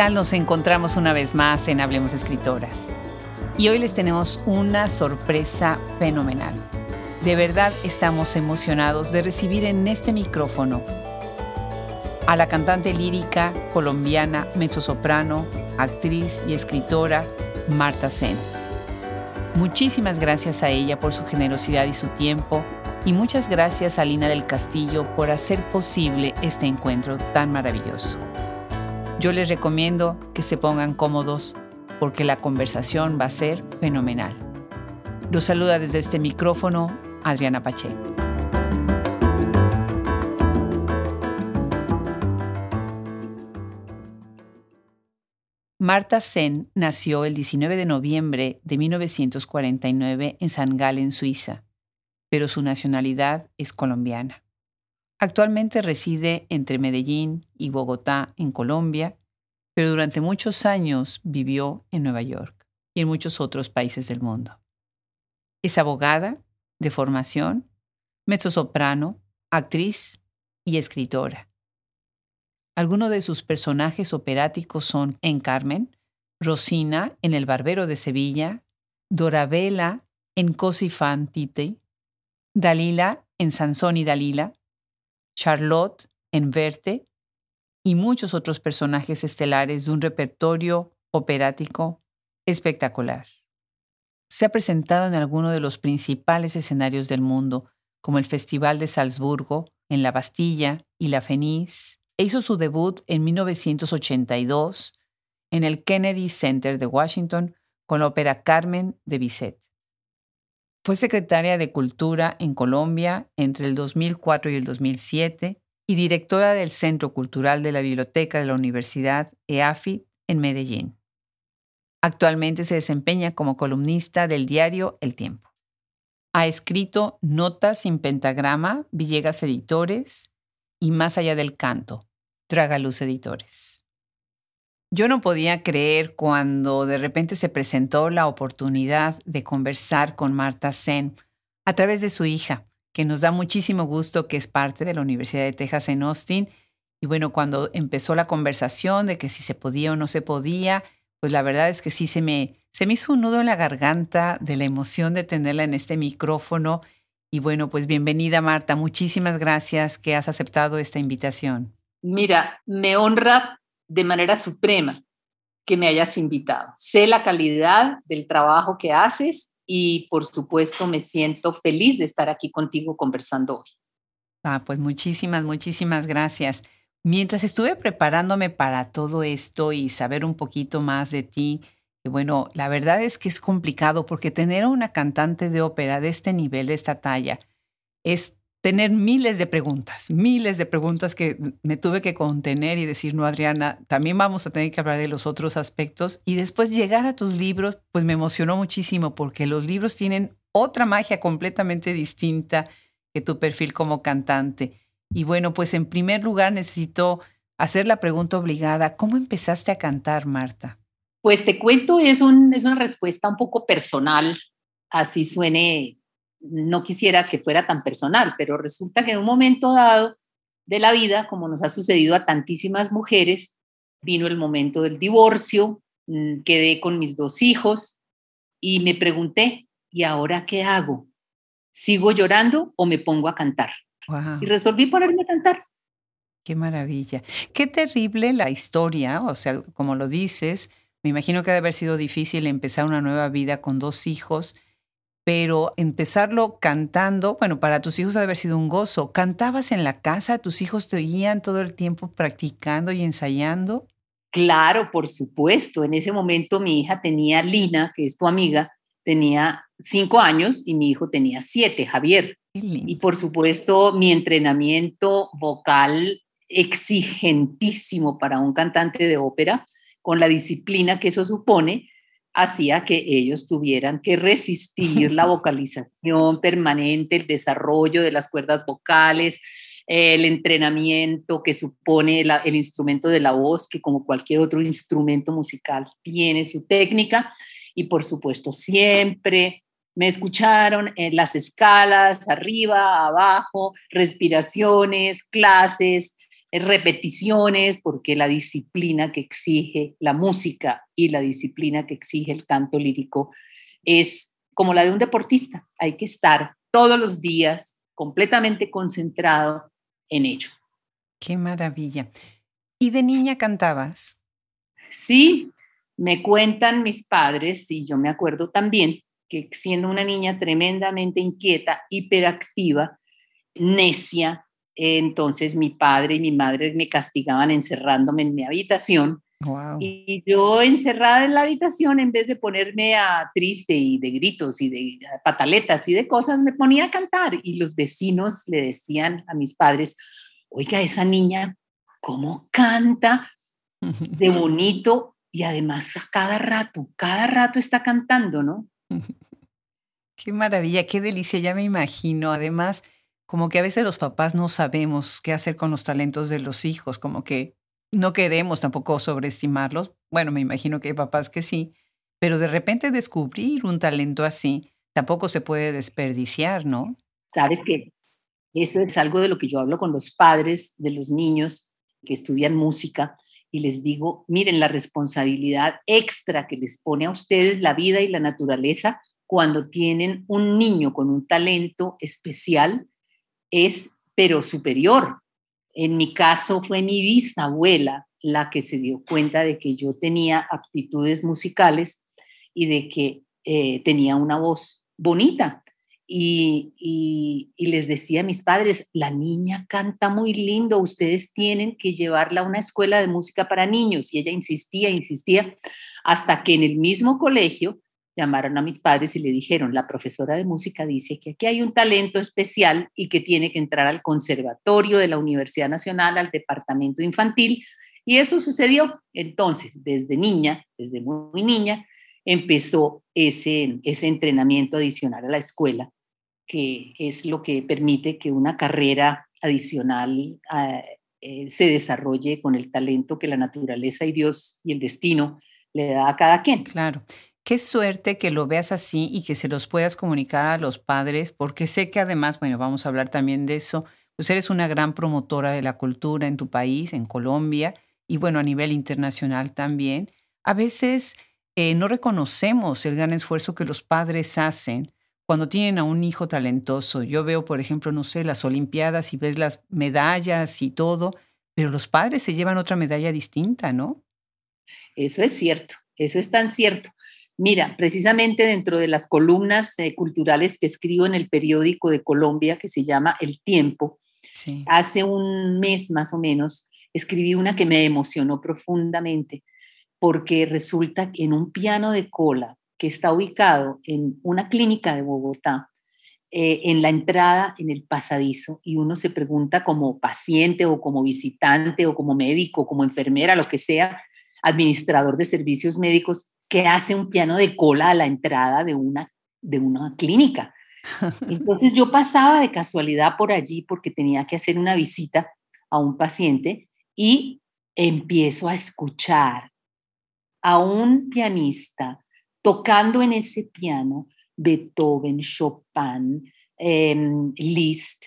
¿Qué tal nos encontramos una vez más en Hablemos Escritoras? Y hoy les tenemos una sorpresa fenomenal. De verdad estamos emocionados de recibir en este micrófono a la cantante lírica colombiana, mezzosoprano, actriz y escritora Marta Sen. Muchísimas gracias a ella por su generosidad y su tiempo y muchas gracias a Lina del Castillo por hacer posible este encuentro tan maravilloso. Yo les recomiendo que se pongan cómodos porque la conversación va a ser fenomenal. Los saluda desde este micrófono Adriana Pacheco. Marta Sen nació el 19 de noviembre de 1949 en San Galen, Suiza, pero su nacionalidad es colombiana. Actualmente reside entre Medellín y Bogotá, en Colombia, pero durante muchos años vivió en Nueva York y en muchos otros países del mundo. Es abogada de formación, mezzosoprano, actriz y escritora. Algunos de sus personajes operáticos son en Carmen, Rosina en El Barbero de Sevilla, Dorabella en Così fan Tite, Dalila en Sansón y Dalila, Charlotte en Verte y muchos otros personajes estelares de un repertorio operático espectacular. Se ha presentado en algunos de los principales escenarios del mundo, como el Festival de Salzburgo, en la Bastilla y la Fenice, e hizo su debut en 1982 en el Kennedy Center de Washington con la ópera Carmen de Bizet. Fue secretaria de Cultura en Colombia entre el 2004 y el 2007 y directora del Centro Cultural de la Biblioteca de la Universidad EAFIT en Medellín. Actualmente se desempeña como columnista del diario El Tiempo. Ha escrito Notas sin pentagrama, Villegas Editores y Más allá del canto, Tragaluz Editores. Yo no podía creer cuando de repente se presentó la oportunidad de conversar con Marta Sen a través de su hija, que nos da muchísimo gusto que es parte de la Universidad de Texas en Austin. Y bueno, cuando empezó la conversación de que si se podía o no se podía, pues la verdad es que sí se me, se me hizo un nudo en la garganta de la emoción de tenerla en este micrófono. Y bueno, pues bienvenida Marta, muchísimas gracias que has aceptado esta invitación. Mira, me honra de manera suprema que me hayas invitado. Sé la calidad del trabajo que haces y por supuesto me siento feliz de estar aquí contigo conversando hoy. Ah, pues muchísimas, muchísimas gracias. Mientras estuve preparándome para todo esto y saber un poquito más de ti, bueno, la verdad es que es complicado porque tener a una cantante de ópera de este nivel, de esta talla, es tener miles de preguntas, miles de preguntas que me tuve que contener y decir, no, Adriana, también vamos a tener que hablar de los otros aspectos. Y después llegar a tus libros, pues me emocionó muchísimo porque los libros tienen otra magia completamente distinta que tu perfil como cantante. Y bueno, pues en primer lugar necesito hacer la pregunta obligada, ¿cómo empezaste a cantar, Marta? Pues te cuento, es, es una respuesta un poco personal, así suene no quisiera que fuera tan personal, pero resulta que en un momento dado de la vida, como nos ha sucedido a tantísimas mujeres, vino el momento del divorcio, mm, quedé con mis dos hijos y me pregunté, ¿y ahora qué hago? ¿Sigo llorando o me pongo a cantar? Y resolví ponerme a cantar. Qué maravilla. Qué terrible la historia, o sea, como lo dices, me imagino que debe haber sido difícil empezar una nueva vida con dos hijos pero empezarlo cantando, bueno, para tus hijos debe haber sido un gozo. ¿Cantabas en la casa? ¿Tus hijos te oían todo el tiempo practicando y ensayando? Claro, por supuesto. En ese momento mi hija tenía, Lina, que es tu amiga, tenía cinco años y mi hijo tenía siete, Javier. Y por supuesto mi entrenamiento vocal exigentísimo para un cantante de ópera, con la disciplina que eso supone, hacía que ellos tuvieran que resistir la vocalización permanente, el desarrollo de las cuerdas vocales, el entrenamiento que supone el instrumento de la voz, que como cualquier otro instrumento musical tiene su técnica. Y por supuesto, siempre me escucharon en las escalas, arriba, abajo, respiraciones, clases, repeticiones, porque la disciplina que exige la música y la disciplina que exige el canto lírico es como la de un deportista. Hay que estar todos los días completamente concentrado en ello. Qué maravilla. ¿Y de niña cantabas? Sí, me cuentan mis padres, y yo me acuerdo también, que siendo una niña tremendamente inquieta, hiperactiva, necia, entonces mi padre y mi madre me castigaban encerrándome en mi habitación. Y yo encerrada en la habitación, en vez de ponerme a triste y de gritos y de pataletas y de cosas, me ponía a cantar. Y los vecinos le decían a mis padres, oiga, esa niña, ¿cómo canta? De bonito y además a cada rato, cada rato está cantando, ¿no? Qué maravilla, qué delicia, ya me imagino. Además, como que a veces los papás no sabemos qué hacer con los talentos de los hijos, como que no queremos tampoco sobreestimarlos. Bueno, me imagino que hay papás que sí, pero de repente descubrir un talento así tampoco se puede desperdiciar, ¿no? Sabes que eso es algo de lo que yo hablo con los padres de los niños que estudian música y les digo, miren la responsabilidad extra que les pone a ustedes la vida y la naturaleza cuando tienen un niño con un talento especial es pero superior. En mi caso fue mi bisabuela la que se dio cuenta de que yo tenía aptitudes musicales y de que eh, tenía una voz bonita. Y, les decía a mis padres, la niña canta muy lindo, ustedes tienen que llevarla a una escuela de música para niños. Y ella insistía, insistía, hasta que en el mismo colegio llamaron a mis padres y le dijeron, la profesora de música dice que aquí hay un talento especial y que tiene que entrar al conservatorio de la Universidad Nacional, al departamento infantil. Y eso sucedió. Entonces, desde niña, desde muy niña, empezó ese, ese entrenamiento adicional a la escuela que es lo que permite que una carrera adicional ah, eh, se desarrolle con el talento que la naturaleza y Dios y el destino le da a cada quien. Claro. Qué suerte que lo veas así y que se los puedas comunicar a los padres, porque sé que además, bueno, vamos a hablar también de eso, pues eres una gran promotora de la cultura en tu país, en Colombia, y bueno, a nivel internacional también. A veces eh, no reconocemos el gran esfuerzo que los padres hacen cuando tienen a un hijo talentoso. Yo veo, por ejemplo, no sé, las Olimpiadas y ves las medallas y todo, pero los padres se llevan otra medalla distinta, ¿no? Eso es cierto, eso es tan cierto. Mira, precisamente dentro de las columnas eh, culturales que escribo en el periódico de Colombia que se llama El Tiempo, hace un mes más o menos escribí una que me emocionó profundamente porque resulta que en un piano de cola que está ubicado en una clínica de Bogotá, eh, en la entrada, en el pasadizo, y uno se pregunta como paciente o como visitante o como médico, como enfermera, lo que sea, administrador de servicios médicos, ¿qué hace un piano de cola a la entrada de una, de una clínica? Entonces yo pasaba de casualidad por allí porque tenía que hacer una visita a un paciente y empiezo a escuchar a un pianista tocando en ese piano Beethoven, Chopin, em, Liszt.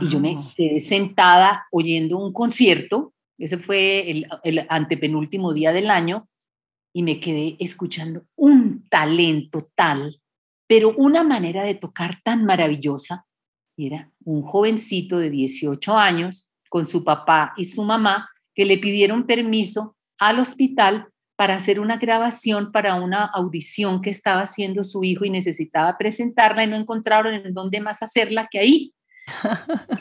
Y yo me quedé sentada oyendo un concierto, ese fue el, el antepenúltimo día del año, y me quedé escuchando un talento tal, pero una manera de tocar tan maravillosa. Era un jovencito de 18 años con su papá y su mamá que le pidieron permiso al hospital para hacer una grabación para una audición que estaba haciendo su hijo y necesitaba presentarla y no encontraron en dónde más hacerla que ahí.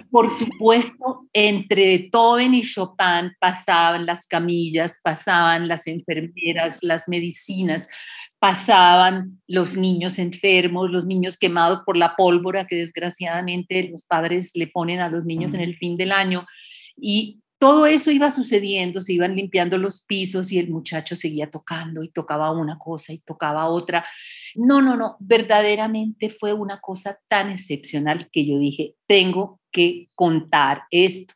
Por supuesto, entre Beethoven y Chopin pasaban las camillas, pasaban las enfermeras, las medicinas, pasaban los niños enfermos, los niños quemados por la pólvora que desgraciadamente los padres le ponen a los niños en el fin del año. Y todo eso iba sucediendo, se iban limpiando los pisos y el muchacho seguía tocando y tocaba una cosa y tocaba otra. No, no, no, verdaderamente fue una cosa tan excepcional que yo dije, tengo que contar esto.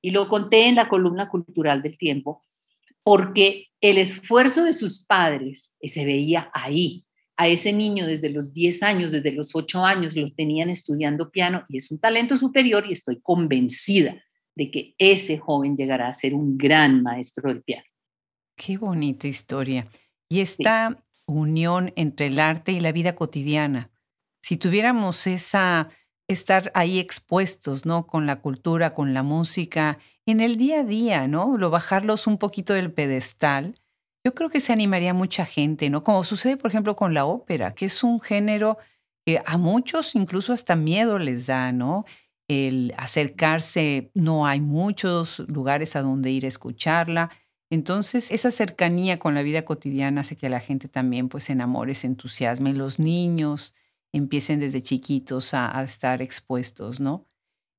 Y lo conté en la columna cultural del tiempo, porque el esfuerzo de sus padres se veía ahí. A ese niño desde los 10 años, desde los 8 años, los tenían estudiando piano y es un talento superior y estoy convencida de que ese joven llegará a ser un gran maestro del piano. Qué bonita historia. Y esta unión entre el arte y la vida cotidiana. Si tuviéramos esa, estar ahí expuestos, ¿no? Con la cultura, con la música, en el día a día, ¿no? Lo bajarlos un poquito del pedestal, yo creo que se animaría mucha gente, ¿no? Como sucede, por ejemplo, con la ópera, que es un género que a muchos incluso hasta miedo les da, ¿no? El acercarse, no hay muchos lugares a donde ir a escucharla. Entonces, esa cercanía con la vida cotidiana hace que la gente también pues se enamore, se entusiasme, los niños empiecen desde chiquitos a, estar expuestos, ¿no?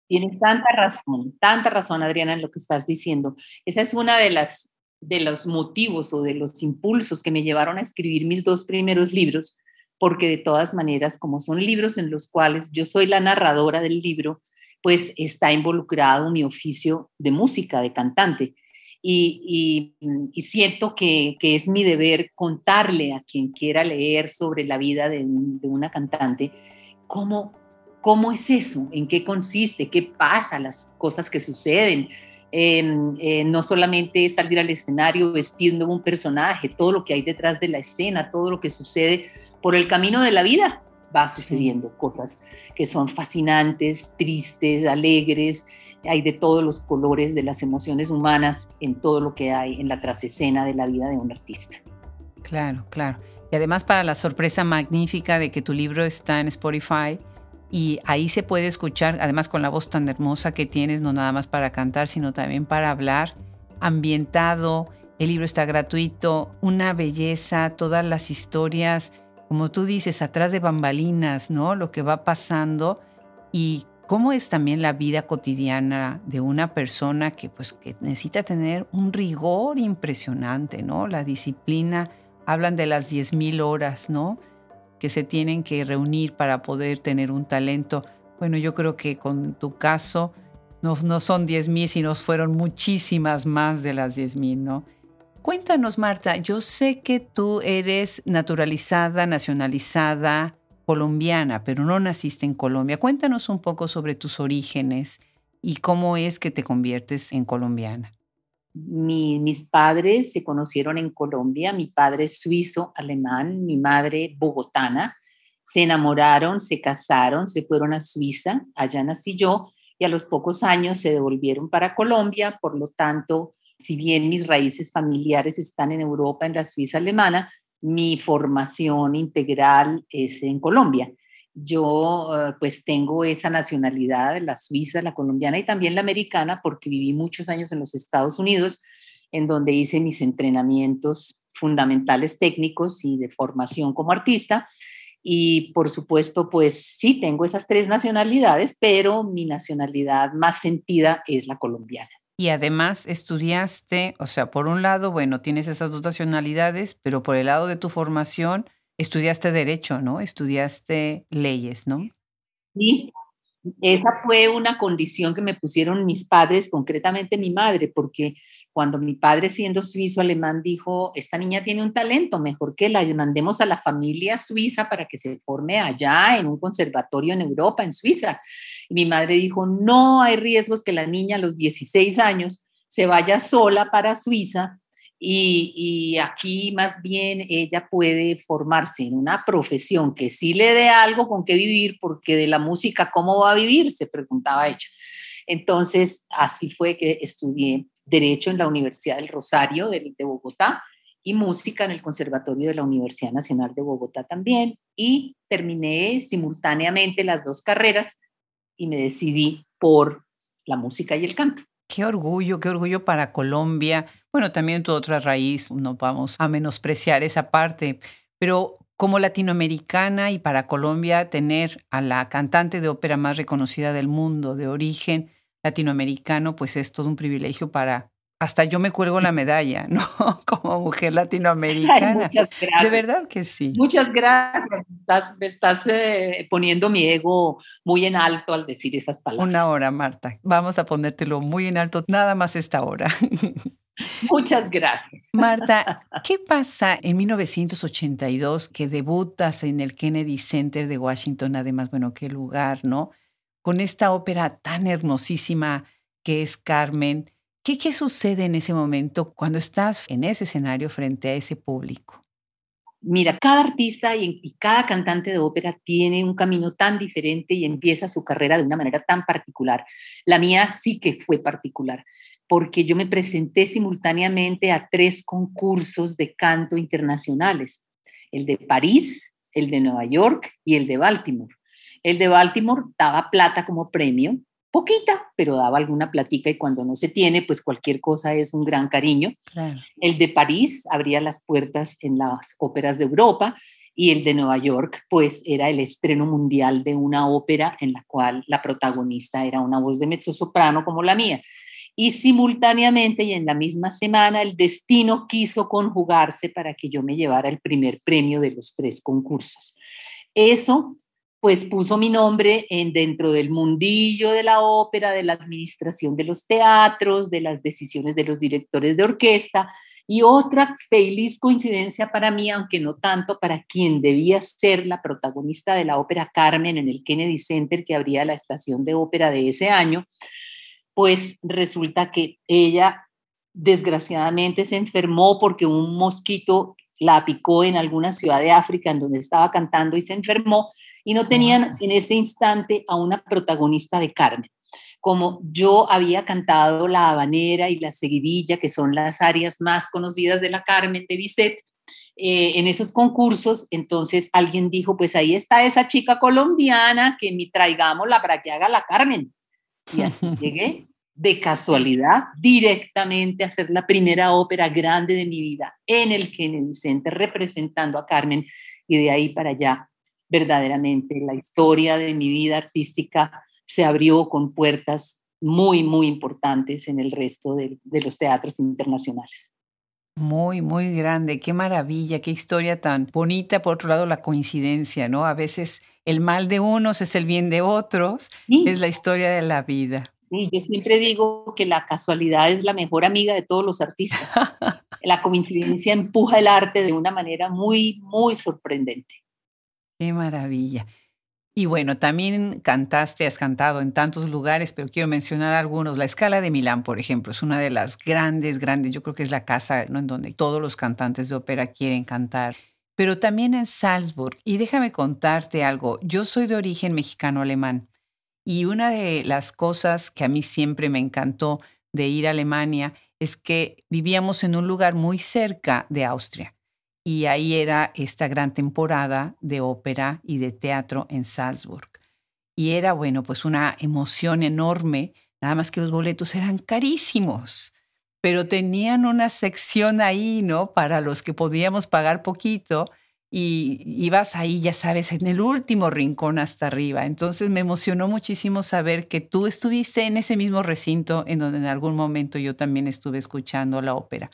Tienes tanta razón, tanta razón, Adriana, en lo que estás diciendo. Esa es una de las de los motivos o de los impulsos que me llevaron a escribir mis dos primeros libros, porque de todas maneras, como son libros en los cuales yo soy la narradora del libro, pues está involucrado mi oficio de música, de cantante y, siento que, es mi deber contarle a quien quiera leer sobre la vida de, una cantante cómo, cómo es eso, en qué consiste, qué pasa, las cosas que suceden. no solamente es salir al escenario vestiendo un personaje, todo lo que hay detrás de la escena, todo lo que sucede por el camino de la vida, va sucediendo cosas que son fascinantes, tristes, alegres, hay de todos los colores de las emociones humanas en todo lo que hay en la trasescena de la vida de un artista. Claro, claro. Y además para la sorpresa magnífica de que tu libro está en Spotify y ahí se puede escuchar, además con la voz tan hermosa que tienes, no nada más para cantar, sino también para hablar, ambientado, el libro está gratuito, una belleza, todas las historias, como tú dices, atrás de bambalinas, ¿no? Lo que va pasando y cómo es también la vida cotidiana de una persona que pues que necesita tener un rigor impresionante, ¿no? La disciplina, hablan de las 10.000 horas, ¿no? Que se tienen que reunir para poder tener un talento. Bueno, yo creo que con tu caso no, no son 10.000, sino fueron muchísimas más de las 10.000, ¿no? Cuéntanos, Marta, yo sé que tú eres naturalizada, nacionalizada, colombiana, pero no naciste en Colombia. Cuéntanos un poco sobre tus orígenes y cómo es que te conviertes en colombiana. mis padres se conocieron en Colombia, mi padre es suizo, alemán, mi madre bogotana, se enamoraron, se casaron, se fueron a Suiza, allá nací yo, y a los pocos años se devolvieron para Colombia, por lo tanto, si bien mis raíces familiares están en Europa, en la Suiza alemana, mi formación integral es en Colombia. Yo eh, pues tengo esa nacionalidad, la suiza, la colombiana y también la americana, porque viví muchos años en los Estados Unidos, en donde hice mis entrenamientos fundamentales técnicos y de formación como artista. Y por supuesto, pues sí, tengo esas tres nacionalidades, pero mi nacionalidad más sentida es la colombiana. Y además estudiaste, o sea, por un lado, bueno, tienes esas dos nacionalidades, pero por el lado de tu formación, estudiaste derecho, ¿no? Estudiaste leyes, ¿no? Sí, esa fue una condición que me pusieron mis padres, concretamente mi madre, porque cuando mi padre, siendo suizo alemán, dijo, esta niña tiene un talento, mejor que la mandemos a la familia suiza para que se forme allá en un conservatorio en Europa, en Suiza. Mi madre dijo, no hay riesgos que la niña a los 16 años se vaya sola para Suiza y, y, aquí más bien ella puede formarse en una profesión que sí le dé algo con qué vivir, porque de la música, ¿cómo va a vivir? Se preguntaba ella. Entonces, así fue que estudié Derecho en la Universidad del Rosario de, Bogotá y música en el Conservatorio de la Universidad Nacional de Bogotá también. Y terminé simultáneamente las dos carreras y me decidí por la música y el canto. Qué orgullo, qué orgullo para Colombia. Bueno, también tu otra raíz, no vamos a menospreciar esa parte, pero como latinoamericana y para Colombia tener a la cantante de ópera más reconocida del mundo de origen latinoamericano, pues es todo un privilegio para, hasta yo me cuelgo la medalla, ¿no? Como mujer latinoamericana. De verdad que sí. Muchas gracias. Me estás, eh, poniendo mi ego muy en alto al decir esas palabras. Una hora, Marta. Vamos a ponértelo muy en alto, nada más esta hora. Muchas gracias. Marta, ¿qué pasa en 1982 que debutas en el Kennedy Center de Washington? Además, bueno, qué lugar, ¿no? con esta ópera tan hermosísima que es Carmen. ¿Qué, ¿Qué sucede en ese momento cuando estás en ese escenario frente a ese público? Mira, cada artista y, cada cantante de ópera tiene un camino tan diferente y empieza su carrera de una manera tan particular. La mía sí que fue particular, porque yo me presenté simultáneamente a tres concursos de canto internacionales, el de París, el de Nueva York y el de Baltimore. El de Baltimore daba plata como premio poquita, pero daba alguna platica y cuando no se tiene, pues cualquier cosa es un gran cariño. El de París abría las puertas en las óperas de Europa y el de Nueva York, pues era el estreno mundial de una ópera en la cual la protagonista era una voz de mezzo-soprano como la mía. Y simultáneamente y en la misma semana, el destino quiso conjugarse para que yo me llevara el primer premio de los tres concursos. Eso pues puso mi nombre en dentro del mundillo de la ópera, de la administración de los teatros, de las decisiones de los directores de orquesta. Y otra feliz coincidencia para mí, aunque no tanto para quien debía ser la protagonista de la ópera Carmen en el Kennedy Center que abría la estación de ópera de ese año, pues resulta que ella desgraciadamente se enfermó porque un mosquito la picó en alguna ciudad de África en donde estaba cantando y se enfermó y no tenían en ese instante a una protagonista de Carmen. Como yo había cantado la habanera y la seguidilla, que son las áreas más conocidas de la Carmen de Bizet, eh, en esos concursos, entonces alguien dijo, pues ahí está esa chica colombiana, que me traigámosla para que haga la Carmen. Y así llegué de casualidad directamente a hacer la primera ópera grande de mi vida en el Kennedy Center, representando a Carmen, y de ahí para allá verdaderamente la historia de mi vida artística se abrió con puertas muy, muy importantes en el resto de, los teatros internacionales. Muy, muy grande, qué maravilla, qué historia tan bonita. Por otro lado, la coincidencia, ¿no? A veces el mal de unos es el bien de otros, es la historia de la vida. Sí, yo siempre digo que la casualidad es la mejor amiga de todos los artistas. la coincidencia empuja el arte de una manera muy, muy sorprendente. Qué maravilla. Y bueno, también cantaste, has cantado en tantos lugares, pero quiero mencionar algunos. La Escala de Milán, por ejemplo, es una de las grandes, grandes, yo creo que es la casa en donde todos los cantantes de ópera quieren cantar. Pero también en Salzburg. Y déjame contarte algo. Yo soy de origen mexicano-alemán. Y una de las cosas que a mí siempre me encantó de ir a Alemania es que vivíamos en un lugar muy cerca de Austria y ahí era esta gran temporada de ópera y de teatro en Salzburg. Y era, bueno, pues una emoción enorme, nada más que los boletos eran carísimos, pero tenían una sección ahí, ¿no? Para los que podíamos pagar poquito y ibas ahí, ya sabes, en el último rincón hasta arriba. Entonces me emocionó muchísimo saber que tú estuviste en ese mismo recinto en donde en algún momento yo también estuve escuchando la ópera.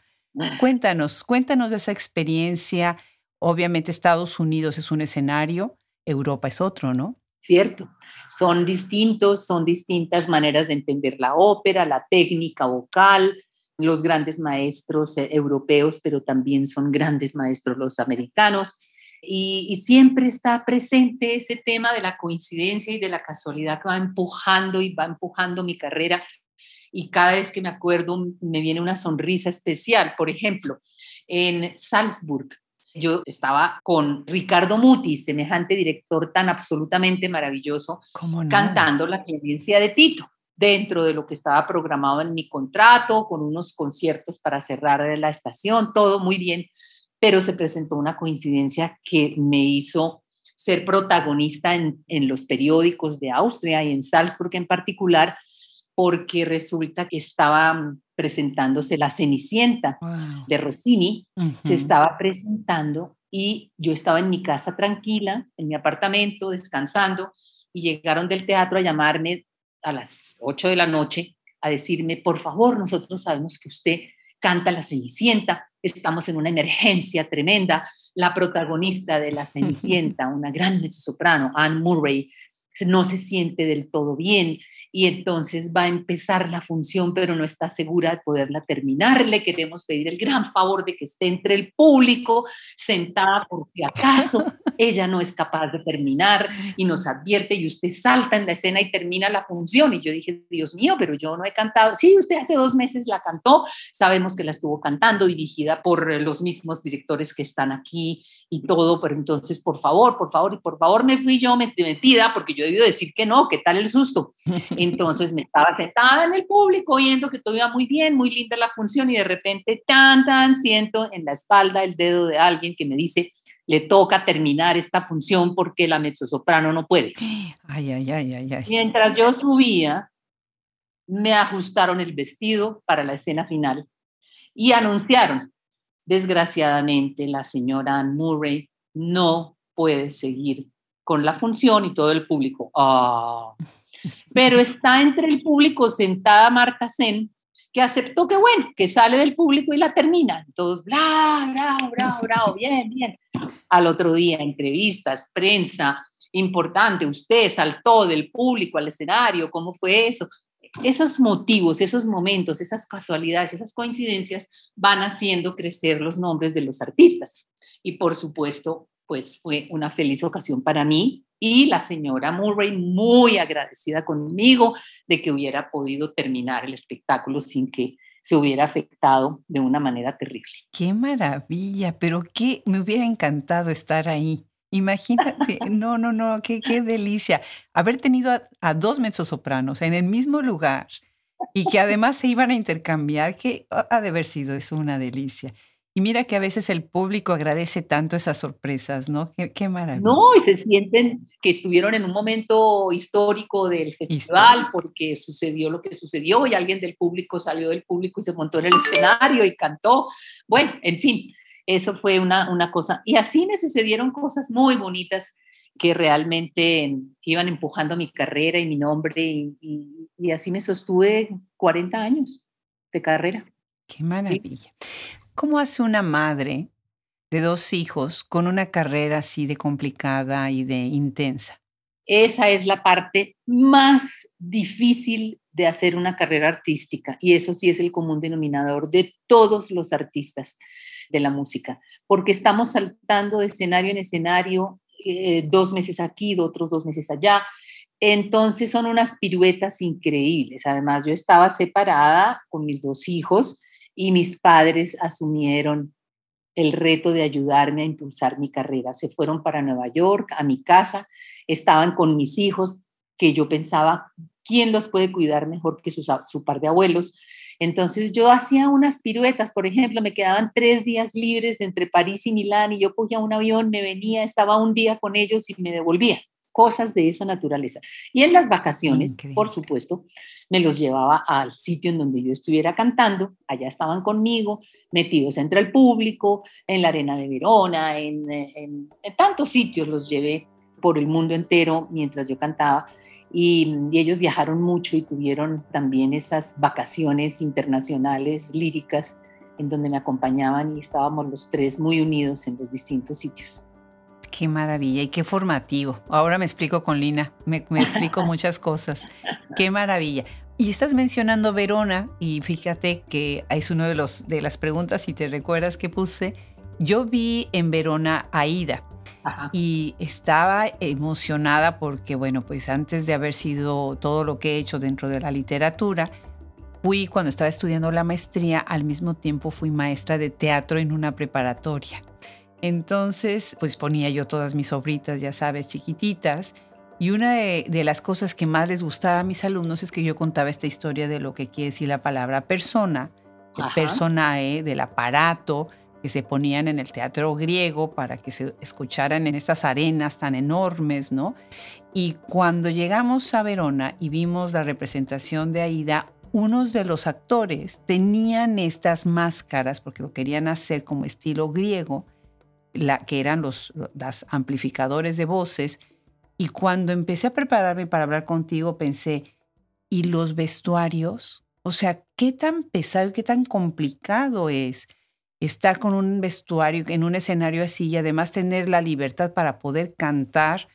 Cuéntanos, cuéntanos de esa experiencia. Obviamente Estados Unidos es un escenario, Europa es otro, ¿no? Cierto, son distintos, son distintas maneras de entender la ópera, la técnica vocal, los grandes maestros eh, europeos, pero también son grandes maestros los americanos. Y, y, siempre está presente ese tema de la coincidencia y de la casualidad que va empujando y va empujando mi carrera y cada vez que me acuerdo me viene una sonrisa especial. Por ejemplo, en Salzburg, yo estaba con Ricardo Muti, semejante director tan absolutamente maravilloso, cantando la clemencia de Tito dentro de lo que estaba programado en mi contrato, con unos conciertos para cerrar la estación, todo muy bien, pero se presentó una coincidencia que me hizo ser protagonista en, en los periódicos de Austria y en Salzburg en particular, porque resulta que estaba presentándose La Cenicienta de Rossini, se estaba presentando y yo estaba en mi casa tranquila, en mi apartamento, descansando, y llegaron del teatro a llamarme a las 8 de la noche a decirme, por favor, nosotros sabemos que usted canta La Cenicienta, estamos en una emergencia tremenda, la protagonista de La Cenicienta, una gran soprano, Anne Murray, no se siente del todo bien y entonces va a empezar la función, pero no está segura de poderla terminar. Le queremos pedir el gran favor de que esté entre el público, sentada por si acaso. ella no es capaz de terminar y nos advierte y usted salta en la escena y termina la función. Y yo dije, Dios mío, pero yo no he cantado. Sí, usted hace dos meses la cantó, sabemos que la estuvo cantando, dirigida por los mismos directores que están aquí y todo, pero entonces, por favor, por favor, y por favor me fui yo metida porque yo debido decir que no, ¿qué tal el susto? Entonces me estaba sentada en el público oyendo que todo iba muy bien, muy linda la función y de repente, tan, tan, siento en la espalda el dedo de alguien que me dice, le toca terminar esta función porque la mezzosoprano no puede. Ay, ay, ay, ay, ay. Mientras yo subía, me ajustaron el vestido para la escena final y anunciaron, desgraciadamente, la señora Anne Murray no puede seguir con la función y todo el público. Ah. Pero está entre el público sentada Marta Sen, que aceptó que bueno, que sale del público y la termina. Todos, bla, bla, bravo, bravo, bien, bien. Al otro día, entrevistas, prensa, importante, usted saltó del público al escenario, ¿cómo fue eso? Esos motivos, esos momentos, esas casualidades, esas coincidencias van haciendo crecer los nombres de los artistas. Y por supuesto, pues fue una feliz ocasión para mí y la señora Murray muy agradecida conmigo de que hubiera podido terminar el espectáculo sin que se hubiera afectado de una manera terrible. Qué maravilla, pero qué me hubiera encantado estar ahí. Imagínate, no, no, no, qué, qué delicia. Haber tenido a, a dos mezzosopranos en el mismo lugar y que además se iban a intercambiar, que ha de haber sido, es una delicia. Y mira que a veces el público agradece tanto esas sorpresas, ¿no? Qué, maravilla. No, y se sienten que estuvieron en un momento histórico del festival porque sucedió lo que sucedió y alguien del público salió del público y se montó en el escenario y cantó. Bueno, en fin, eso fue una, una cosa. Y así me sucedieron cosas muy bonitas que realmente iban empujando mi carrera y mi nombre y, y así me sostuve 40 años de carrera. Qué maravilla. ¿Cómo hace una madre de dos hijos con una carrera así de complicada y de intensa? Esa es la parte más difícil de hacer una carrera artística y eso sí es el común denominador de todos los artistas de la música, porque estamos saltando de escenario en escenario, eh, dos meses aquí, otros dos meses allá. Entonces son unas piruetas increíbles. Además, yo estaba separada con mis dos hijos y mis padres asumieron el reto de ayudarme a impulsar mi carrera. Se fueron para Nueva York, a mi casa, estaban con mis hijos, que yo pensaba, ¿quién los puede cuidar mejor que su par de abuelos? Entonces yo hacía unas piruetas, por ejemplo, me quedaban tres días libres entre París y Milán y yo cogía un avión, me venía, estaba un día con ellos y me devolvía cosas de esa naturaleza. Y en las vacaciones, por supuesto, me los llevaba al sitio en donde yo estuviera cantando, allá estaban conmigo, metidos entre el público, en la arena de Verona, en, en, tantos sitios los llevé por el mundo entero mientras yo cantaba. Y, y, ellos viajaron mucho y tuvieron también esas vacaciones internacionales líricas en donde me acompañaban y estábamos los tres muy unidos en los distintos sitios. Qué maravilla y qué formativo. Ahora me explico con Lina, me, explico muchas cosas. Qué maravilla. Y estás mencionando Verona y fíjate que es una de, los, de las preguntas, si te recuerdas que puse, yo vi en Verona a Ida y estaba emocionada porque, bueno, pues antes de haber sido todo lo que he hecho dentro de la literatura, fui cuando estaba estudiando la maestría, al mismo tiempo fui maestra de teatro en una preparatoria. Entonces, pues ponía yo todas mis obritas, ya sabes, chiquititas. Y una de, las cosas que más les gustaba a mis alumnos es que yo contaba esta historia de lo que quiere decir la palabra persona, el personae, del aparato que se ponían en el teatro griego para que se escucharan en estas arenas tan enormes, ¿no? Y cuando llegamos a Verona y vimos la representación de Aida, unos de los actores tenían estas máscaras porque lo querían hacer como estilo griego la, que eran los las amplificadores de voces. Y cuando empecé a prepararme para hablar contigo, pensé, ¿y los vestuarios? O sea, ¿qué tan pesado y qué tan complicado es estar con un vestuario en un escenario así y además tener la libertad para poder cantar,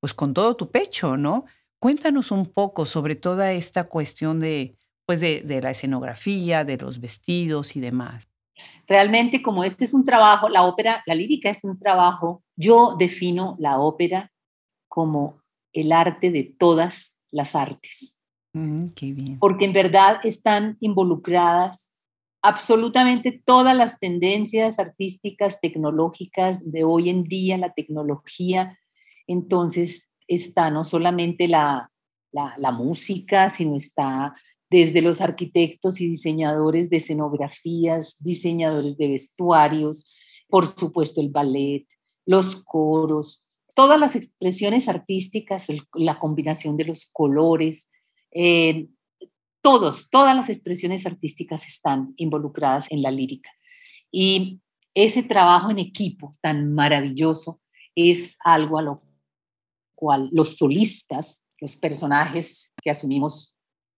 pues con todo tu pecho, ¿no? Cuéntanos un poco sobre toda esta cuestión de, pues de, de la escenografía, de los vestidos y demás. Realmente como este es un trabajo, la ópera, la lírica es un trabajo Yo defino la ópera como el arte de todas las artes. Mm, qué bien. Porque en verdad están involucradas absolutamente todas las tendencias artísticas, tecnológicas de hoy en día, la tecnología. Entonces está no solamente la, la, música, sino está desde los arquitectos y diseñadores de escenografías, diseñadores de vestuarios, por supuesto el ballet, los coros, todas las expresiones artísticas, la combinación de los colores, eh, todos, todas las expresiones artísticas están involucradas en la lírica. Y ese trabajo en equipo tan maravilloso es algo a lo cual los solistas, los personajes que asumimos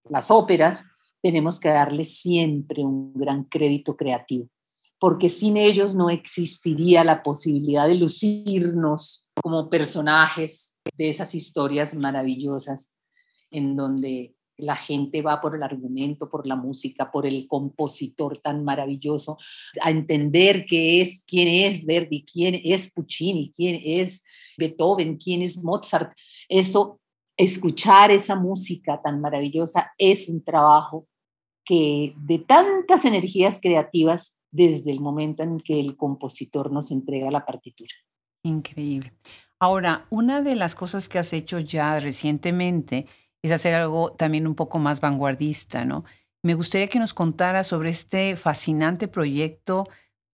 las óperas, tenemos que darles siempre un gran crédito creativo, porque sin ellos no existiría la posibilidad de lucirnos como personajes de esas historias maravillosas en donde la gente va por el argumento, por la música, por el compositor tan maravilloso, a entender qué es, quién es Verdi, quién es Puccini, quién es Beethoven, quién es Mozart. Eso, escuchar esa música tan maravillosa es un trabajo que de tantas energías creativas desde el momento en que el compositor nos entrega la partitura. Increíble. Ahora, una de las cosas que has hecho ya recientemente es hacer algo también un poco más vanguardista, ¿no? Me gustaría que nos contara sobre este fascinante proyecto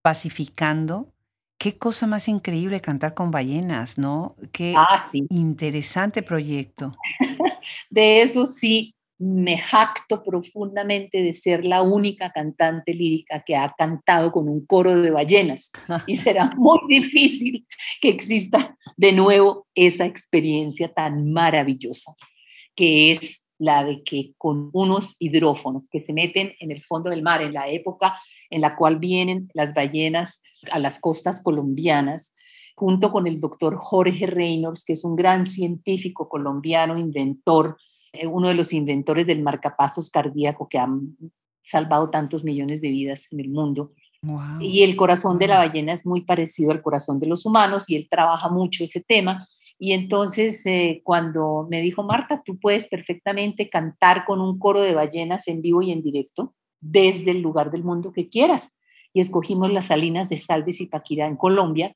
Pacificando. Qué cosa más increíble cantar con ballenas, ¿no? Qué ah, interesante proyecto. De eso sí, me jacto profundamente de ser la única cantante lírica que ha cantado con un coro de ballenas. Y será muy difícil que exista de nuevo esa experiencia tan maravillosa que es la de que con unos hidrófonos que se meten en el fondo del mar en la época en la cual vienen las ballenas a las costas colombianas, junto con el doctor Jorge Reynolds, que es un gran científico colombiano, inventor, eh, uno de los inventores del marcapasos cardíaco que han salvado tantos millones de vidas en el mundo. Y el corazón de la ballena es muy parecido al corazón de los humanos y él trabaja mucho ese tema. Y entonces eh, cuando me dijo, Marta, tú puedes perfectamente cantar con un coro de ballenas en vivo y en directo desde el lugar del mundo que quieras. Y escogimos las salinas de Salves y Paquira en Colombia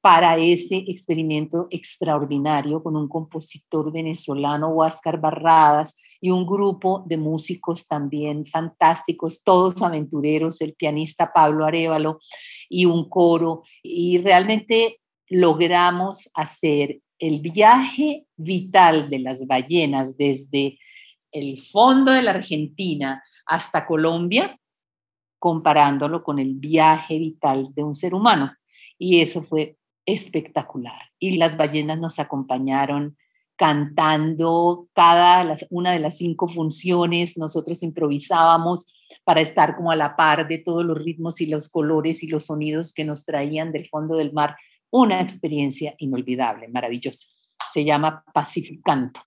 para ese experimento extraordinario con un compositor venezolano, Huáscar Barradas, y un grupo de músicos también fantásticos, todos aventureros, el pianista Pablo Arevalo y un coro. Y realmente logramos hacer el viaje vital de las ballenas desde el fondo de la Argentina hasta Colombia, comparándolo con el viaje vital de un ser humano. Y eso fue espectacular. Y las ballenas nos acompañaron cantando cada una de las cinco funciones. Nosotros improvisábamos para estar como a la par de todos los ritmos y los colores y los sonidos que nos traían del fondo del mar una experiencia inolvidable, maravillosa. Se llama Pacificanto.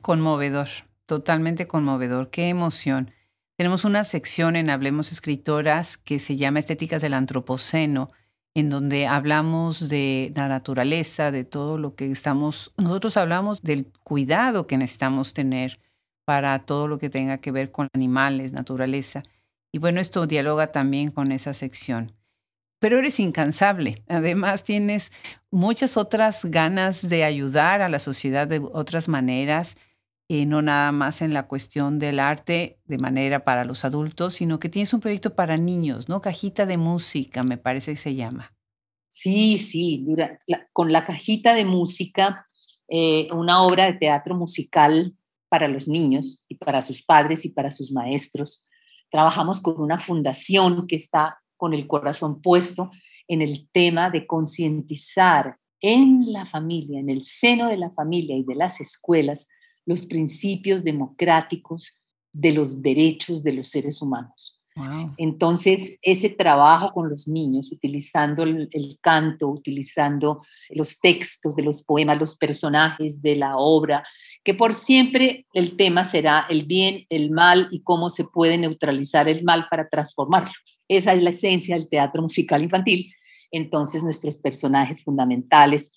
Conmovedor, totalmente conmovedor. Qué emoción. Tenemos una sección en Hablemos Escritoras que se llama Estéticas del Antropoceno, en donde hablamos de la naturaleza, de todo lo que estamos, nosotros hablamos del cuidado que necesitamos tener para todo lo que tenga que ver con animales, naturaleza. Y bueno, esto dialoga también con esa sección pero eres incansable. Además, tienes muchas otras ganas de ayudar a la sociedad de otras maneras, eh, no nada más en la cuestión del arte de manera para los adultos, sino que tienes un proyecto para niños, ¿no? Cajita de música, me parece que se llama. Sí, sí, con la cajita de música, eh, una obra de teatro musical para los niños y para sus padres y para sus maestros. Trabajamos con una fundación que está con el corazón puesto en el tema de concientizar en la familia, en el seno de la familia y de las escuelas, los principios democráticos de los derechos de los seres humanos. Entonces, ese trabajo con los niños, utilizando el, el, canto, utilizando los textos de los poemas, los personajes de la obra, que por siempre el tema será el bien, el mal y cómo se puede neutralizar el mal para transformarlo. Esa es la esencia del teatro musical infantil. Entonces nuestros personajes fundamentales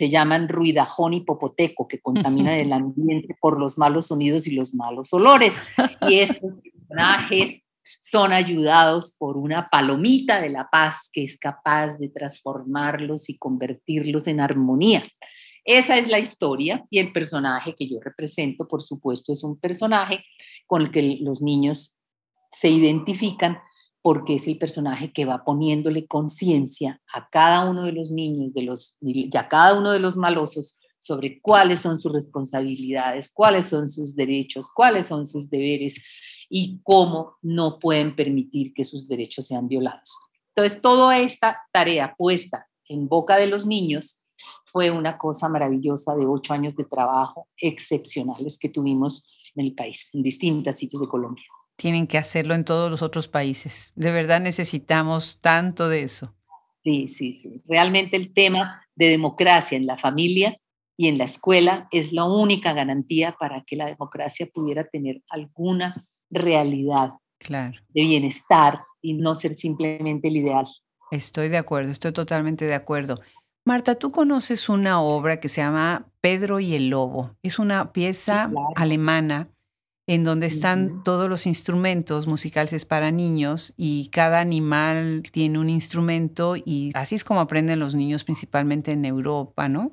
se llaman ruidajón y popoteco, que contaminan el ambiente por los malos sonidos y los malos olores. Y estos personajes son ayudados por una palomita de la paz que es capaz de transformarlos y convertirlos en armonía. Esa es la historia y el personaje que yo represento, por supuesto, es un personaje con el que los niños se identifican porque es el personaje que va poniéndole conciencia a cada uno de los niños de los, y a cada uno de los malosos sobre cuáles son sus responsabilidades, cuáles son sus derechos, cuáles son sus deberes y cómo no pueden permitir que sus derechos sean violados. Entonces, toda esta tarea puesta en boca de los niños fue una cosa maravillosa de ocho años de trabajo excepcionales que tuvimos en el país, en distintos sitios de Colombia tienen que hacerlo en todos los otros países. De verdad necesitamos tanto de eso. Sí, sí, sí. Realmente el tema de democracia en la familia y en la escuela es la única garantía para que la democracia pudiera tener alguna realidad claro. de bienestar y no ser simplemente el ideal. Estoy de acuerdo, estoy totalmente de acuerdo. Marta, tú conoces una obra que se llama Pedro y el Lobo. Es una pieza alemana en donde están todos los instrumentos musicales para niños y cada animal tiene un instrumento y así es como aprenden los niños principalmente en Europa, ¿no?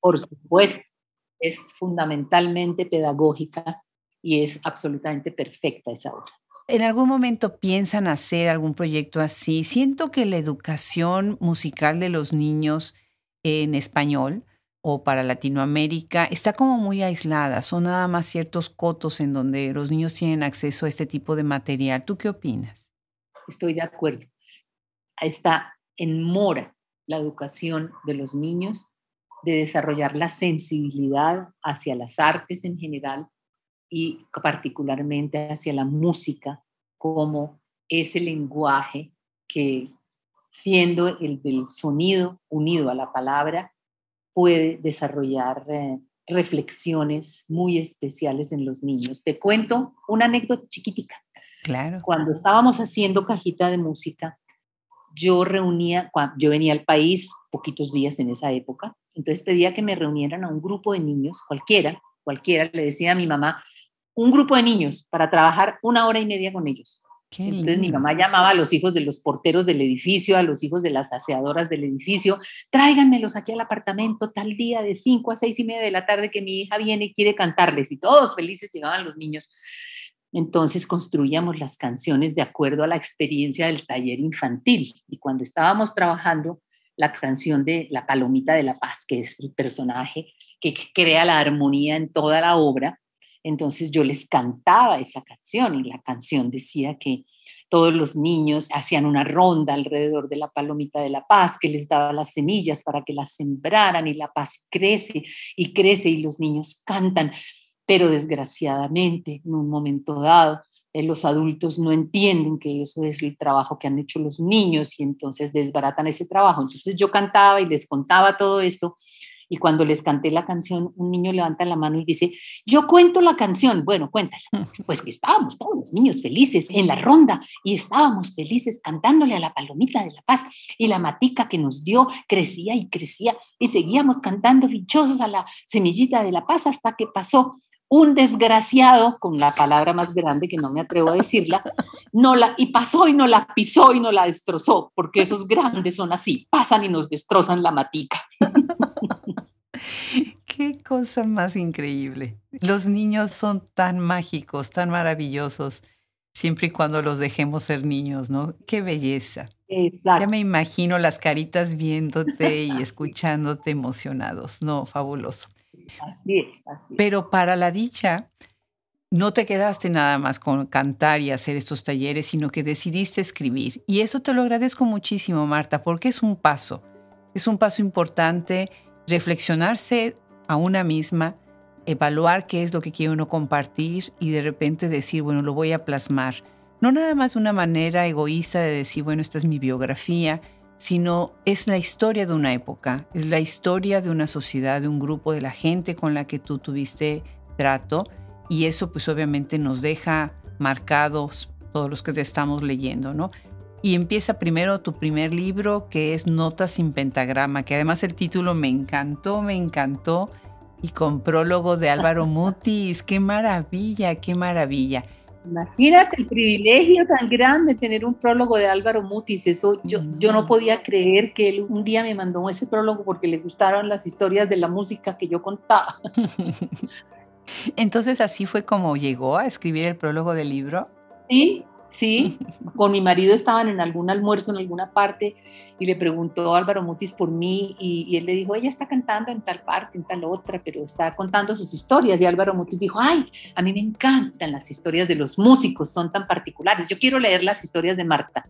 Por supuesto, es fundamentalmente pedagógica y es absolutamente perfecta esa obra. ¿En algún momento piensan hacer algún proyecto así? Siento que la educación musical de los niños en español o para Latinoamérica está como muy aislada. Son nada más ciertos cotos en donde los niños tienen acceso a este tipo de material. ¿Tú qué opinas? Estoy de acuerdo. Está en mora la educación de los niños de desarrollar la sensibilidad hacia las artes en general y particularmente hacia la música como ese lenguaje que siendo el del sonido unido a la palabra puede desarrollar eh, reflexiones muy especiales en los niños. Te cuento una anécdota chiquitica. Claro. Cuando estábamos haciendo cajita de música, yo reunía, yo venía al país poquitos días en esa época, entonces pedía que me reunieran a un grupo de niños, cualquiera, cualquiera, le decía a mi mamá, un grupo de niños para trabajar una hora y media con ellos. Entonces mi mamá llamaba a los hijos de los porteros del edificio, a los hijos de las aseadoras del edificio, tráiganmelos aquí al apartamento tal día de 5 a 6 y media de la tarde que mi hija viene y quiere cantarles. Y todos felices llegaban los niños. Entonces construíamos las canciones de acuerdo a la experiencia del taller infantil. Y cuando estábamos trabajando la canción de La Palomita de la Paz, que es el personaje que crea la armonía en toda la obra, entonces yo les cantaba esa canción y la canción decía que todos los niños hacían una ronda alrededor de la palomita de la paz que les daba las semillas para que las sembraran y la paz crece y crece y los niños cantan. Pero desgraciadamente, en un momento dado, eh, los adultos no entienden que eso es el trabajo que han hecho los niños y entonces desbaratan ese trabajo. Entonces yo cantaba y les contaba todo esto y cuando les canté la canción, un niño levanta la mano y dice, yo cuento la canción. Bueno, cuéntala. Pues que estábamos todos los niños felices en la ronda y estábamos felices cantándole a la palomita de la paz y la matica que nos dio crecía y crecía y seguíamos cantando dichosos a la semillita de la paz hasta que pasó un desgraciado, con la palabra más grande que no me atrevo a decirla, no la, y pasó y no la pisó y no la destrozó, porque esos grandes son así, pasan y nos destrozan la matica. Qué cosa más increíble. Los niños son tan mágicos, tan maravillosos, siempre y cuando los dejemos ser niños, ¿no? Qué belleza. Exacto. Ya me imagino las caritas viéndote y escuchándote emocionados, ¿no? Fabuloso. Así es, así es. Pero para la dicha, no te quedaste nada más con cantar y hacer estos talleres, sino que decidiste escribir. Y eso te lo agradezco muchísimo, Marta, porque es un paso. Es un paso importante reflexionarse a una misma, evaluar qué es lo que quiere uno compartir y de repente decir, bueno, lo voy a plasmar. No nada más una manera egoísta de decir, bueno, esta es mi biografía, sino es la historia de una época, es la historia de una sociedad, de un grupo, de la gente con la que tú tuviste trato y eso pues obviamente nos deja marcados todos los que te estamos leyendo, ¿no? Y empieza primero tu primer libro que es Notas sin pentagrama, que además el título me encantó, me encantó, y con prólogo de Álvaro Mutis, qué maravilla, qué maravilla. Imagínate el privilegio tan grande de tener un prólogo de Álvaro Mutis. Eso yo, yo no podía creer que él un día me mandó ese prólogo porque le gustaron las historias de la música que yo contaba. Entonces así fue como llegó a escribir el prólogo del libro. Sí, sí. Con mi marido estaban en algún almuerzo en alguna parte y le preguntó Álvaro Mutis por mí y, él le dijo, ella está cantando en tal parte, en tal otra, pero está contando sus historias. Y Álvaro Mutis dijo, ay, a mí me encantan las historias de los músicos, son tan particulares, yo quiero leer las historias de Marta.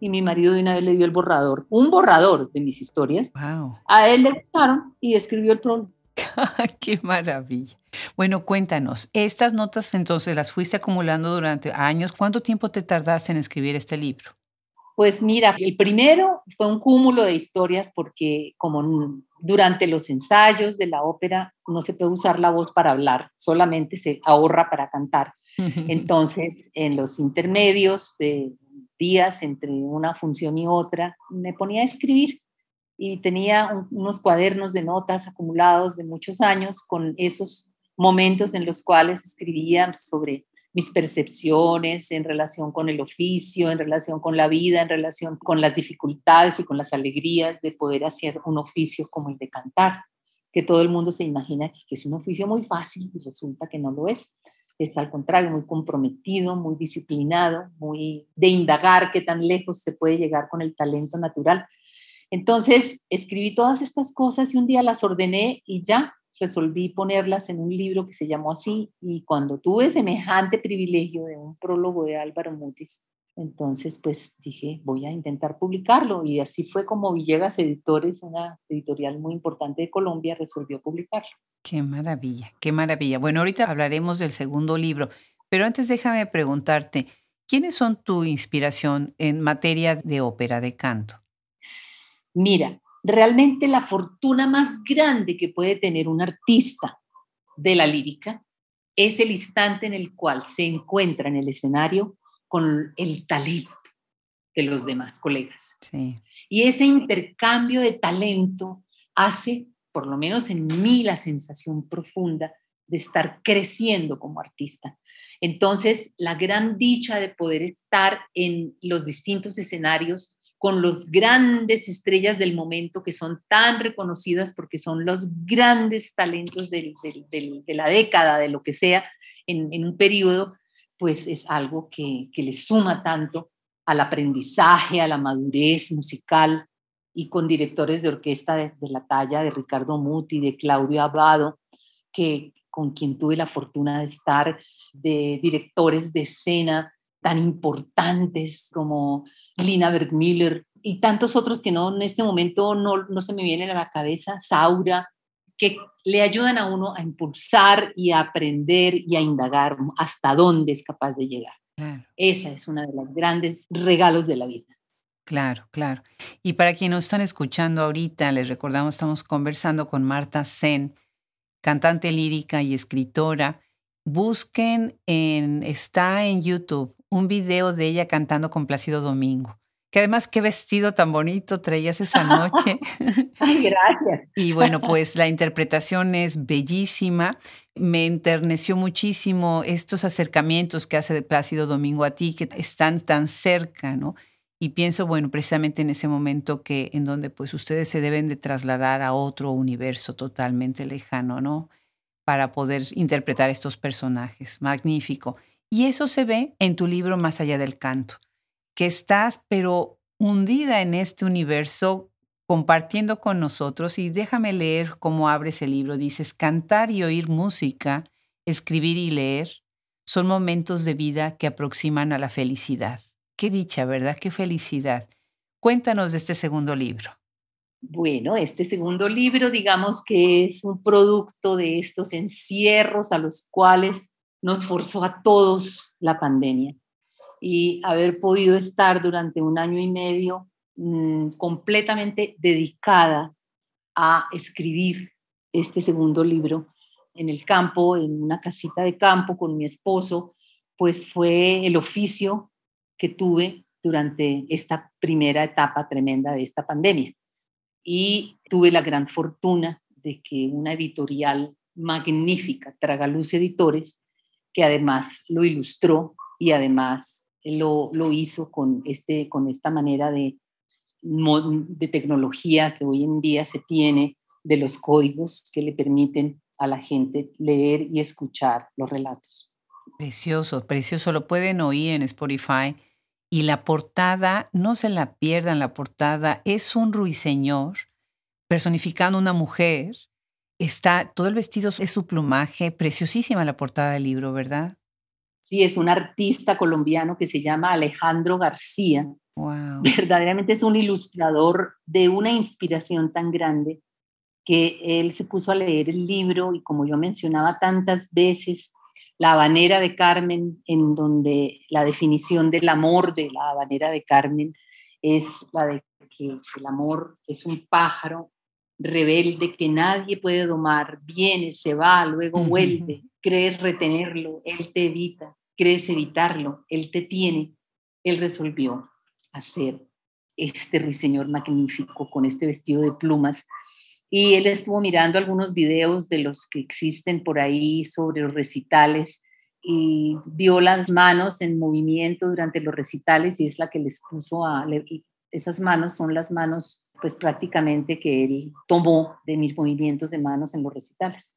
Y mi marido de una vez le dio el borrador, un borrador de mis historias. A él le gustaron y escribió el prólogo. ¡Qué maravilla! Bueno, cuéntanos, estas notas entonces las fuiste acumulando durante años. ¿Cuánto tiempo te tardaste en escribir este libro? Pues mira, el primero fue un cúmulo de historias porque como durante los ensayos de la ópera no se puede usar la voz para hablar, solamente se ahorra para cantar. Entonces, en los intermedios de días entre una función y otra, me ponía a escribir y tenía unos cuadernos de notas acumulados de muchos años con esos momentos en los cuales escribía sobre mis percepciones en relación con el oficio, en relación con la vida, en relación con las dificultades y con las alegrías de poder hacer un oficio como el de cantar, que todo el mundo se imagina que es un oficio muy fácil y resulta que no lo es. Es al contrario, muy comprometido, muy disciplinado, muy de indagar qué tan lejos se puede llegar con el talento natural entonces, escribí todas estas cosas y un día las ordené y ya resolví ponerlas en un libro que se llamó así. Y cuando tuve semejante privilegio de un prólogo de Álvaro Mutis, entonces pues dije, voy a intentar publicarlo. Y así fue como Villegas Editores, una editorial muy importante de Colombia, resolvió publicarlo. Qué maravilla, qué maravilla. Bueno, ahorita hablaremos del segundo libro, pero antes déjame preguntarte, ¿quiénes son tu inspiración en materia de ópera, de canto? Mira, realmente la fortuna más grande que puede tener un artista de la lírica es el instante en el cual se encuentra en el escenario con el talento de los demás colegas. Y ese intercambio de talento hace, por lo menos en mí, la sensación profunda de estar creciendo como artista. Entonces, la gran dicha de poder estar en los distintos escenarios con los grandes estrellas del momento que son tan reconocidas porque son los grandes talentos de la década, de lo que sea, en, un periodo, pues es algo que, que le suma tanto al aprendizaje, a la madurez musical y con directores de orquesta de, la talla de Ricardo Muti, de Claudio Abado, que, con quien tuve la fortuna de estar, de directores de escena tan importantes como Lina Bergmüller y tantos otros que no en este momento no, no se me vienen a la cabeza, Saura, que le ayudan a uno a impulsar y a aprender y a indagar hasta dónde es capaz de llegar. Esa es una de los grandes regalos de la vida. Claro, claro. Y para quienes nos están escuchando ahorita, les recordamos, estamos conversando con Marta Sen, cantante lírica y escritora. Busquen en, está en YouTube un video de ella cantando con Plácido Domingo que además qué vestido tan bonito traías esa noche. Ay, gracias. y bueno, pues la interpretación es bellísima. Me enterneció muchísimo estos acercamientos que hace de Plácido Domingo a ti, que están tan cerca, ¿no? Y pienso, bueno, precisamente en ese momento que en donde pues ustedes se deben de trasladar a otro universo totalmente lejano, ¿no? Para poder interpretar estos personajes. Magnífico. Y eso se ve en tu libro Más allá del canto que estás pero hundida en este universo compartiendo con nosotros y déjame leer cómo abres el libro. Dices, cantar y oír música, escribir y leer son momentos de vida que aproximan a la felicidad. Qué dicha, ¿verdad? Qué felicidad. Cuéntanos de este segundo libro. Bueno, este segundo libro, digamos que es un producto de estos encierros a los cuales nos forzó a todos la pandemia y haber podido estar durante un año y medio mm, completamente dedicada a escribir este segundo libro en el campo, en una casita de campo con mi esposo, pues fue el oficio que tuve durante esta primera etapa tremenda de esta pandemia. Y tuve la gran fortuna de que una editorial magnífica, Tragaluz Editores, que además lo ilustró y además lo, lo hizo con, este, con esta manera de, de tecnología que hoy en día se tiene, de los códigos que le permiten a la gente leer y escuchar los relatos. Precioso, precioso. Lo pueden oír en Spotify. Y la portada, no se la pierdan, la portada es un ruiseñor personificando una mujer. Está, todo el vestido es su plumaje, preciosísima la portada del libro, ¿verdad? Sí, es un artista colombiano que se llama Alejandro García. Wow. Verdaderamente es un ilustrador de una inspiración tan grande que él se puso a leer el libro y como yo mencionaba tantas veces, la habanera de Carmen, en donde la definición del amor de la habanera de Carmen es la de que el amor es un pájaro rebelde que nadie puede domar, viene, se va, luego vuelve, crees retenerlo, él te evita, crees evitarlo, él te tiene, él resolvió hacer este ruiseñor magnífico con este vestido de plumas y él estuvo mirando algunos videos de los que existen por ahí sobre los recitales y vio las manos en movimiento durante los recitales y es la que les puso a... Esas manos son las manos pues prácticamente que él tomó de mis movimientos de manos en los recitales.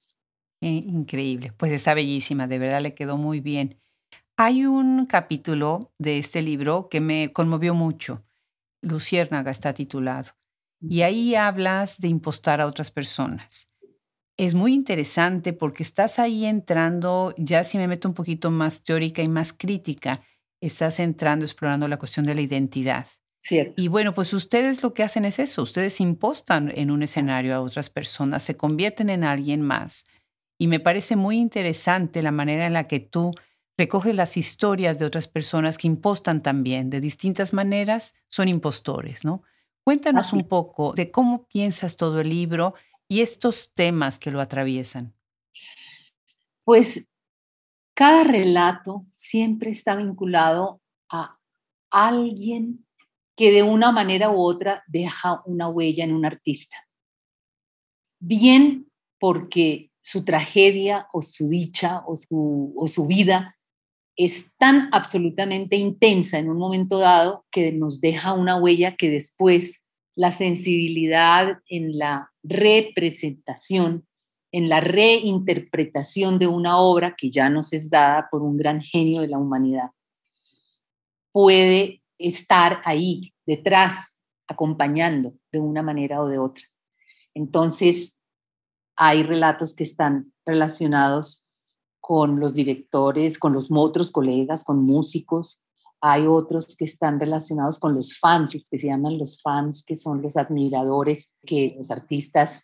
Increíble, pues está bellísima, de verdad le quedó muy bien. Hay un capítulo de este libro que me conmovió mucho. Luciérnaga está titulado. Y ahí hablas de impostar a otras personas. Es muy interesante porque estás ahí entrando, ya si me meto un poquito más teórica y más crítica, estás entrando, explorando la cuestión de la identidad. Cierto. Y bueno, pues ustedes lo que hacen es eso, ustedes impostan en un escenario a otras personas, se convierten en alguien más. Y me parece muy interesante la manera en la que tú recoges las historias de otras personas que impostan también, de distintas maneras, son impostores, ¿no? Cuéntanos un poco de cómo piensas todo el libro y estos temas que lo atraviesan. Pues cada relato siempre está vinculado a alguien que de una manera u otra deja una huella en un artista. Bien porque su tragedia o su dicha o su, o su vida es tan absolutamente intensa en un momento dado que nos deja una huella que después la sensibilidad en la representación, en la reinterpretación de una obra que ya nos es dada por un gran genio de la humanidad, puede estar ahí, detrás, acompañando de una manera o de otra. Entonces, hay relatos que están relacionados con los directores, con los otros colegas, con músicos. Hay otros que están relacionados con los fans, los que se llaman los fans, que son los admiradores que los artistas,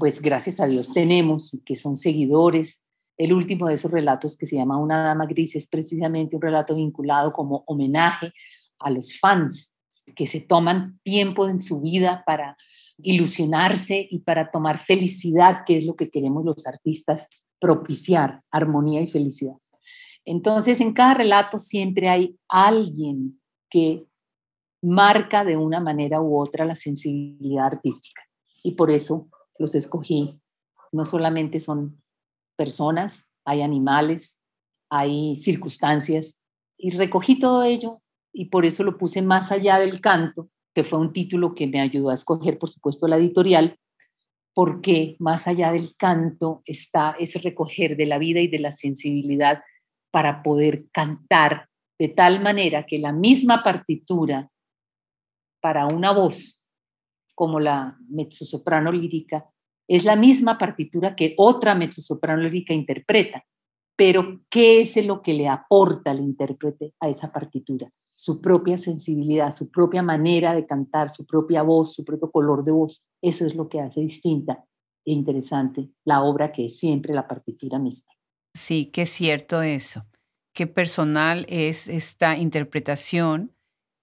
pues gracias a Dios tenemos que son seguidores. El último de esos relatos que se llama Una Dama Gris es precisamente un relato vinculado como homenaje a los fans que se toman tiempo en su vida para ilusionarse y para tomar felicidad, que es lo que queremos los artistas propiciar armonía y felicidad. Entonces, en cada relato siempre hay alguien que marca de una manera u otra la sensibilidad artística. Y por eso los escogí. No solamente son personas, hay animales, hay circunstancias. Y recogí todo ello y por eso lo puse más allá del canto, que fue un título que me ayudó a escoger, por supuesto, la editorial, porque más allá del canto está ese recoger de la vida y de la sensibilidad para poder cantar de tal manera que la misma partitura para una voz como la mezzosoprano lírica es la misma partitura que otra mezzosoprano lírica interpreta, pero ¿qué es lo que le aporta al intérprete a esa partitura? su propia sensibilidad, su propia manera de cantar, su propia voz, su propio color de voz. Eso es lo que hace distinta e interesante la obra que es siempre la partitura misma. Sí, es cierto eso. Qué personal es esta interpretación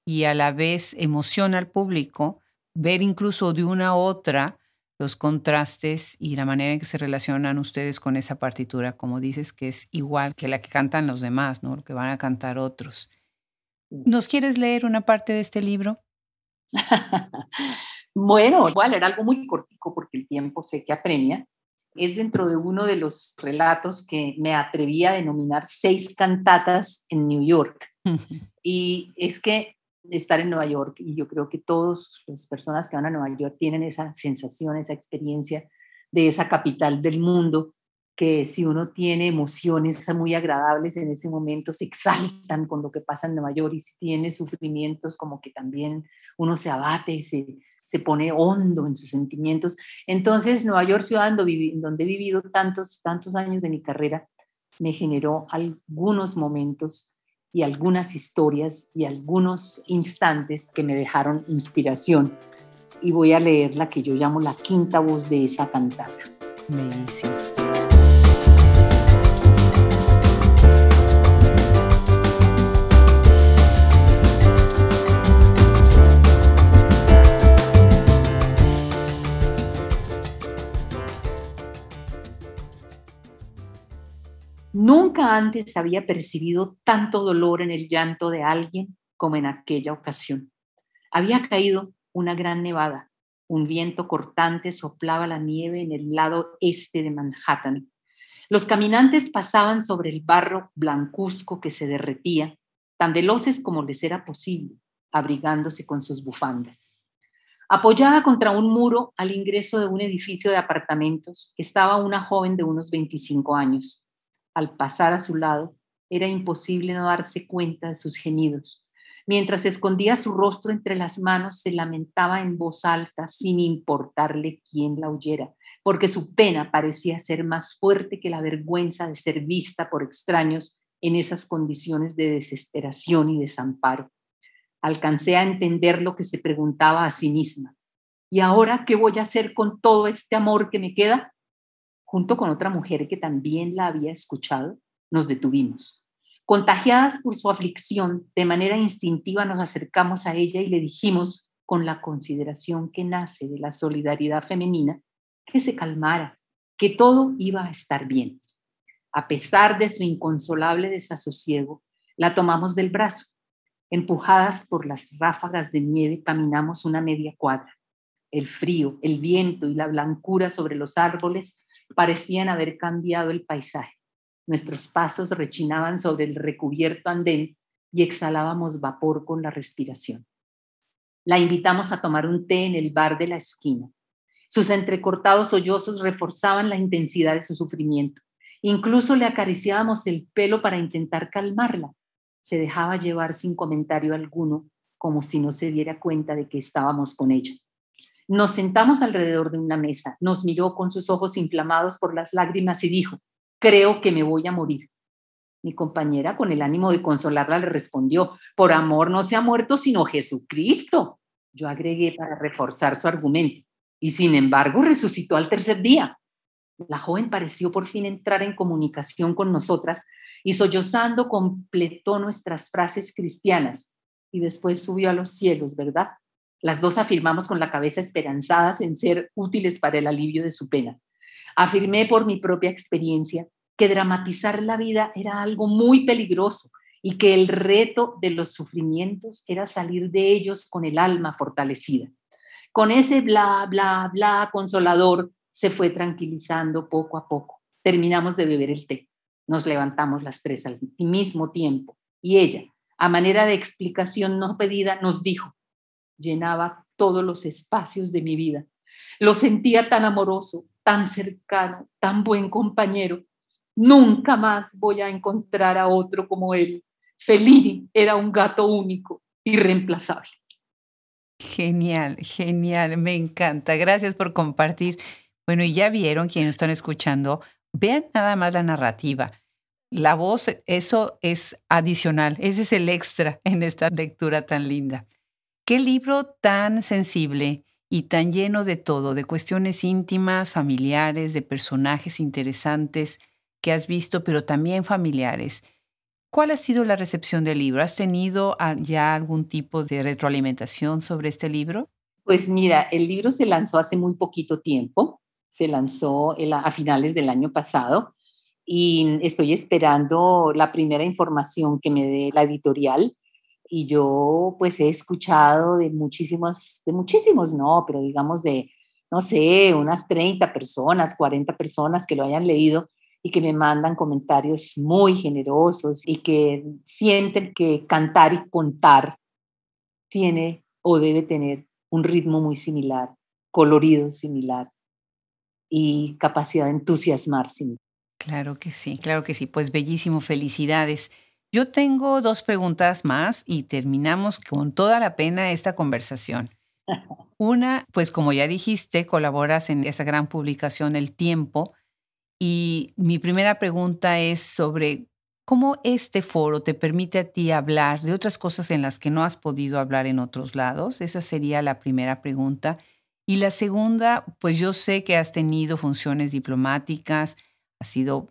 y a la vez emociona al público ver incluso de una a otra los contrastes y la manera en que se relacionan ustedes con esa partitura, como dices, que es igual que la que cantan los demás, ¿no? Lo que van a cantar otros. ¿Nos quieres leer una parte de este libro? bueno, igual era algo muy cortico porque el tiempo sé que apremia. Es dentro de uno de los relatos que me atreví a denominar seis cantatas en New York. y es que estar en Nueva York, y yo creo que todas las personas que van a Nueva York tienen esa sensación, esa experiencia de esa capital del mundo, que si uno tiene emociones muy agradables en ese momento, se exaltan con lo que pasa en Nueva York y si tiene sufrimientos, como que también uno se abate y se, se pone hondo en sus sentimientos. Entonces, Nueva York, ciudad donde he vivido tantos, tantos años de mi carrera, me generó algunos momentos y algunas historias y algunos instantes que me dejaron inspiración. Y voy a leer la que yo llamo la quinta voz de esa cantata. Buenísimo. Nunca antes había percibido tanto dolor en el llanto de alguien como en aquella ocasión. Había caído una gran nevada. Un viento cortante soplaba la nieve en el lado este de Manhattan. Los caminantes pasaban sobre el barro blancuzco que se derretía, tan veloces como les era posible, abrigándose con sus bufandas. Apoyada contra un muro al ingreso de un edificio de apartamentos estaba una joven de unos 25 años al pasar a su lado, era imposible no darse cuenta de sus gemidos. Mientras escondía su rostro entre las manos, se lamentaba en voz alta sin importarle quién la oyera, porque su pena parecía ser más fuerte que la vergüenza de ser vista por extraños en esas condiciones de desesperación y desamparo. Alcancé a entender lo que se preguntaba a sí misma. ¿Y ahora qué voy a hacer con todo este amor que me queda? Junto con otra mujer que también la había escuchado, nos detuvimos. Contagiadas por su aflicción, de manera instintiva nos acercamos a ella y le dijimos, con la consideración que nace de la solidaridad femenina, que se calmara, que todo iba a estar bien. A pesar de su inconsolable desasosiego, la tomamos del brazo. Empujadas por las ráfagas de nieve, caminamos una media cuadra. El frío, el viento y la blancura sobre los árboles parecían haber cambiado el paisaje. Nuestros pasos rechinaban sobre el recubierto andén y exhalábamos vapor con la respiración. La invitamos a tomar un té en el bar de la esquina. Sus entrecortados sollozos reforzaban la intensidad de su sufrimiento. Incluso le acariciábamos el pelo para intentar calmarla. Se dejaba llevar sin comentario alguno, como si no se diera cuenta de que estábamos con ella. Nos sentamos alrededor de una mesa, nos miró con sus ojos inflamados por las lágrimas y dijo, creo que me voy a morir. Mi compañera, con el ánimo de consolarla, le respondió, por amor no se ha muerto sino Jesucristo. Yo agregué para reforzar su argumento, y sin embargo resucitó al tercer día. La joven pareció por fin entrar en comunicación con nosotras y sollozando completó nuestras frases cristianas y después subió a los cielos, ¿verdad? Las dos afirmamos con la cabeza esperanzadas en ser útiles para el alivio de su pena. Afirmé por mi propia experiencia que dramatizar la vida era algo muy peligroso y que el reto de los sufrimientos era salir de ellos con el alma fortalecida. Con ese bla, bla, bla consolador se fue tranquilizando poco a poco. Terminamos de beber el té. Nos levantamos las tres al mismo tiempo y ella, a manera de explicación no pedida, nos dijo, llenaba todos los espacios de mi vida. Lo sentía tan amoroso, tan cercano, tan buen compañero. Nunca más voy a encontrar a otro como él. Fellini era un gato único, irreemplazable. Genial, genial, me encanta. Gracias por compartir. Bueno, y ya vieron quienes están escuchando, vean nada más la narrativa. La voz, eso es adicional, ese es el extra en esta lectura tan linda. Qué libro tan sensible y tan lleno de todo, de cuestiones íntimas, familiares, de personajes interesantes que has visto, pero también familiares. ¿Cuál ha sido la recepción del libro? ¿Has tenido ya algún tipo de retroalimentación sobre este libro? Pues mira, el libro se lanzó hace muy poquito tiempo, se lanzó a finales del año pasado y estoy esperando la primera información que me dé la editorial y yo pues he escuchado de muchísimos, de muchísimos no, pero digamos de, no sé, unas 30 personas, 40 personas que lo hayan leído y que me mandan comentarios muy generosos y que sienten que cantar y contar tiene o debe tener un ritmo muy similar, colorido similar y capacidad de entusiasmar Claro que sí, claro que sí. Pues bellísimo, felicidades. Yo tengo dos preguntas más y terminamos con toda la pena esta conversación. Una, pues como ya dijiste, colaboras en esa gran publicación El Tiempo y mi primera pregunta es sobre cómo este foro te permite a ti hablar de otras cosas en las que no has podido hablar en otros lados. Esa sería la primera pregunta. Y la segunda, pues yo sé que has tenido funciones diplomáticas, has sido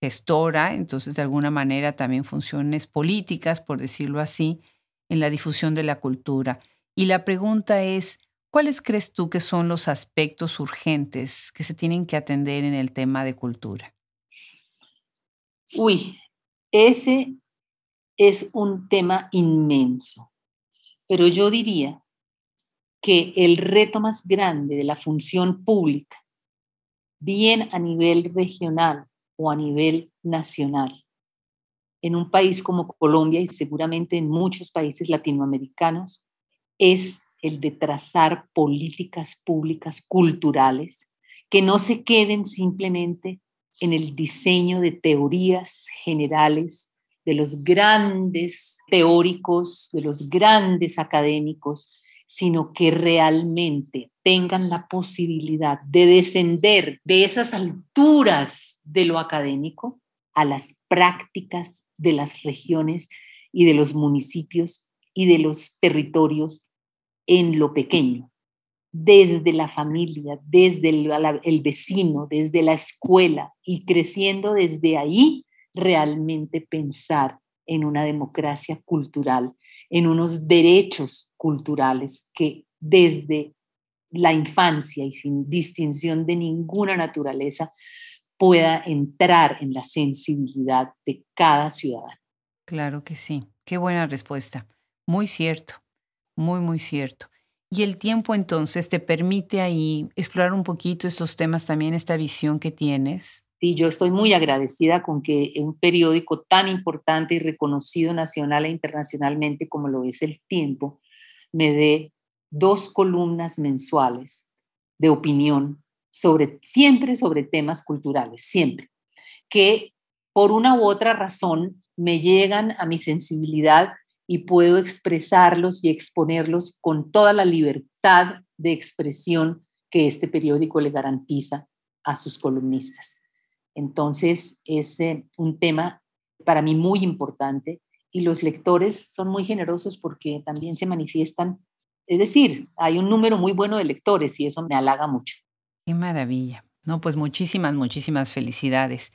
gestora, entonces de alguna manera también funciones políticas, por decirlo así, en la difusión de la cultura. Y la pregunta es, ¿cuáles crees tú que son los aspectos urgentes que se tienen que atender en el tema de cultura? Uy, ese es un tema inmenso, pero yo diría que el reto más grande de la función pública, bien a nivel regional o a nivel nacional, en un país como Colombia y seguramente en muchos países latinoamericanos, es el de trazar políticas públicas culturales que no se queden simplemente en el diseño de teorías generales de los grandes teóricos, de los grandes académicos, sino que realmente tengan la posibilidad de descender de esas alturas de lo académico a las prácticas de las regiones y de los municipios y de los territorios en lo pequeño, desde la familia, desde el, vecino, desde la escuela y creciendo desde ahí, realmente pensar en una democracia cultural en unos derechos culturales que desde la infancia y sin distinción de ninguna naturaleza pueda entrar en la sensibilidad de cada ciudadano. Claro que sí. Qué buena respuesta. Muy cierto, muy, muy cierto. Y el tiempo entonces te permite ahí explorar un poquito estos temas también, esta visión que tienes Sí, yo estoy muy agradecida con que un periódico tan importante y reconocido nacional e internacionalmente como lo es El Tiempo me dé dos columnas mensuales de opinión siempre sobre temas culturales, siempre, que por una u otra razón me llegan a mi sensibilidad y puedo expresarlos y exponerlos con toda la libertad de expresión que este periódico le garantiza a sus columnistas. Entonces, es eh, un tema para mí muy importante y los lectores son muy generosos porque también se manifiestan, es decir, hay un número muy bueno de lectores y eso me halaga mucho. Qué maravilla. No, pues muchísimas, muchísimas felicidades.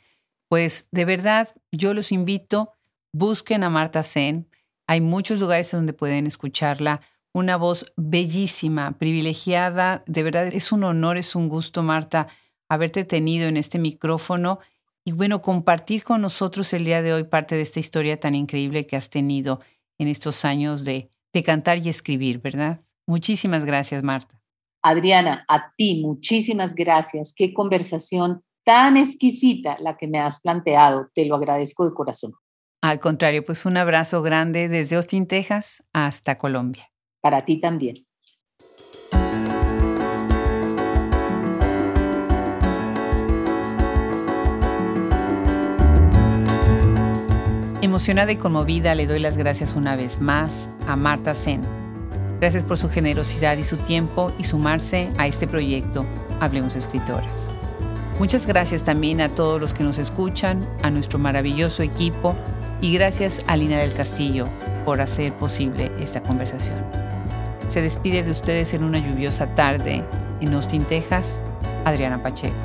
Pues de verdad, yo los invito, busquen a Marta Sen. Hay muchos lugares donde pueden escucharla. Una voz bellísima, privilegiada. De verdad, es un honor, es un gusto, Marta, haberte tenido en este micrófono y bueno, compartir con nosotros el día de hoy parte de esta historia tan increíble que has tenido en estos años de, de cantar y escribir, ¿verdad? Muchísimas gracias, Marta. Adriana, a ti muchísimas gracias. Qué conversación tan exquisita la que me has planteado. Te lo agradezco de corazón. Al contrario, pues un abrazo grande desde Austin, Texas, hasta Colombia. Para ti también. Emocionada y conmovida le doy las gracias una vez más a Marta Sen. Gracias por su generosidad y su tiempo y sumarse a este proyecto Hablemos Escritoras. Muchas gracias también a todos los que nos escuchan, a nuestro maravilloso equipo y gracias a Lina del Castillo por hacer posible esta conversación. Se despide de ustedes en una lluviosa tarde en Austin, Texas, Adriana Pacheco.